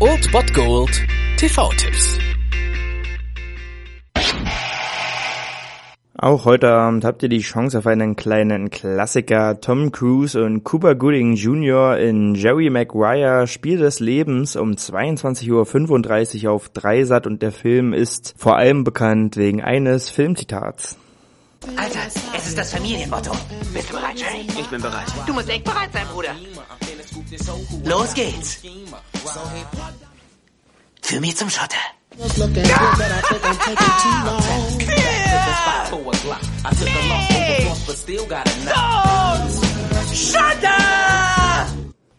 Old Bot Gold TV-Tipps. Auch heute Abend habt ihr die Chance auf einen kleinen Klassiker. Tom Cruise und Cooper Gooding Jr. in Jerry Maguire Spiel des Lebens um 22.35 Uhr auf Dreisat und der Film ist vor allem bekannt wegen eines Filmzitats. Alter, es ist das Familienmotto. Bist du bereit, Jerry? Ich bin bereit. Du musst echt bereit sein, Bruder. Los geht's. Für mich zum Schotter.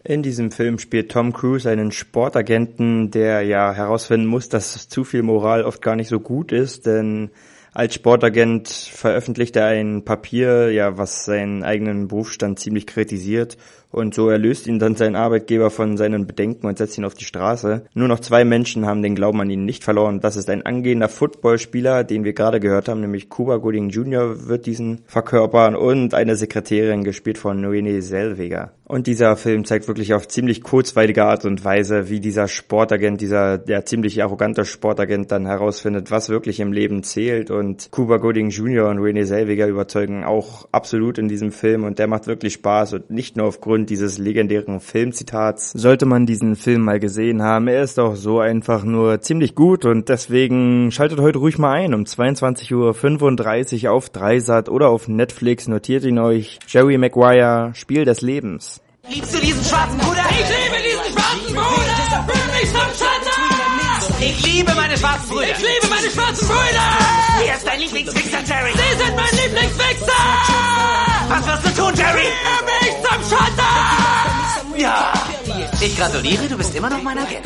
In diesem Film spielt Tom Cruise einen Sportagenten, der ja herausfinden muss, dass zu viel Moral oft gar nicht so gut ist, denn als Sportagent veröffentlicht er ein Papier, ja, was seinen eigenen Berufsstand ziemlich kritisiert und so erlöst ihn dann sein Arbeitgeber von seinen Bedenken und setzt ihn auf die Straße. Nur noch zwei Menschen haben den Glauben an ihn nicht verloren. Das ist ein angehender Footballspieler, den wir gerade gehört haben, nämlich Cuba Gooding Jr. wird diesen verkörpern und eine Sekretärin gespielt von Noene Selweger. Und dieser Film zeigt wirklich auf ziemlich kurzweilige Art und Weise, wie dieser Sportagent, dieser der ziemlich arrogante Sportagent dann herausfindet, was wirklich im Leben zählt. Und Cuba Gooding Jr. und René Selweger überzeugen auch absolut in diesem Film und der macht wirklich Spaß und nicht nur aufgrund dieses legendären Filmzitats sollte man diesen Film mal gesehen haben. Er ist auch so einfach nur ziemlich gut und deswegen schaltet heute ruhig mal ein um 22.35 Uhr auf Dreisat oder auf Netflix. Notiert ihn euch. Jerry Maguire, Spiel des Lebens. Liebst du diesen schwarzen Bruder? Ich liebe diesen schwarzen Bruder! Für mich zum Schatten! Ich liebe meine schwarzen Brüder! Ich liebe meine schwarzen Brüder! Wer ist dein Lieblingswichser, Jerry? Sie sind mein Lieblingswichser! Was wirst du tun, Jerry? Für mich zum Schatten! Ja! Ich gratuliere, du bist immer noch mein Agent.